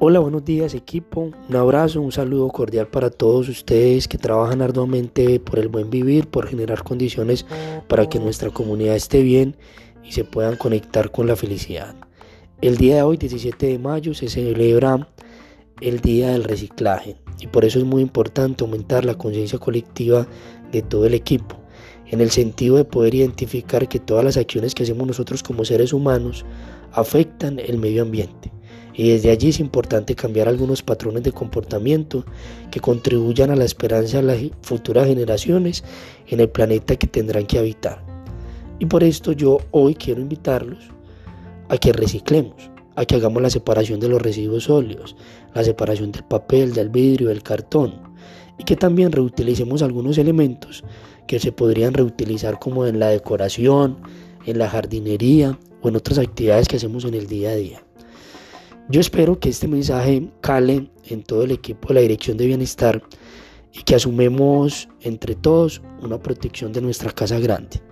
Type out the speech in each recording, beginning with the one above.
Hola, buenos días equipo, un abrazo, un saludo cordial para todos ustedes que trabajan arduamente por el buen vivir, por generar condiciones para que nuestra comunidad esté bien y se puedan conectar con la felicidad. El día de hoy, 17 de mayo, se celebra el Día del Reciclaje y por eso es muy importante aumentar la conciencia colectiva de todo el equipo, en el sentido de poder identificar que todas las acciones que hacemos nosotros como seres humanos afectan el medio ambiente y desde allí es importante cambiar algunos patrones de comportamiento que contribuyan a la esperanza de las futuras generaciones en el planeta que tendrán que habitar. Y por esto yo hoy quiero invitarlos a que reciclemos, a que hagamos la separación de los residuos sólidos, la separación del papel, del vidrio, del cartón, y que también reutilicemos algunos elementos que se podrían reutilizar como en la decoración, en la jardinería o en otras actividades que hacemos en el día a día. Yo espero que este mensaje cale en todo el equipo de la Dirección de Bienestar y que asumemos entre todos una protección de nuestra casa grande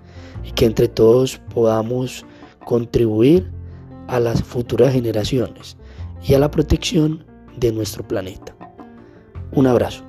y que entre todos podamos contribuir a las futuras generaciones y a la protección de nuestro planeta. Un abrazo.